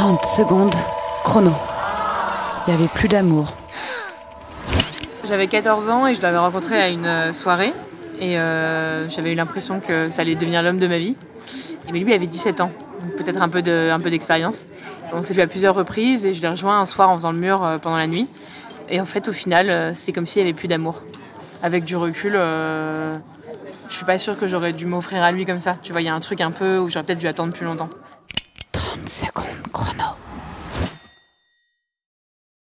30 secondes, chrono. Il n'y avait plus d'amour. J'avais 14 ans et je l'avais rencontré à une euh, soirée. Et euh, j'avais eu l'impression que ça allait devenir l'homme de ma vie. Mais lui avait 17 ans, peut-être un peu d'expérience. On s'est vu à plusieurs reprises et je l'ai rejoint un soir en faisant le mur euh, pendant la nuit. Et en fait, au final, c'était comme s'il n'y avait plus d'amour. Avec du recul, euh, je suis pas sûre que j'aurais dû m'offrir à lui comme ça. Tu vois, il y a un truc un peu où j'aurais peut-être dû attendre plus longtemps. 30 secondes.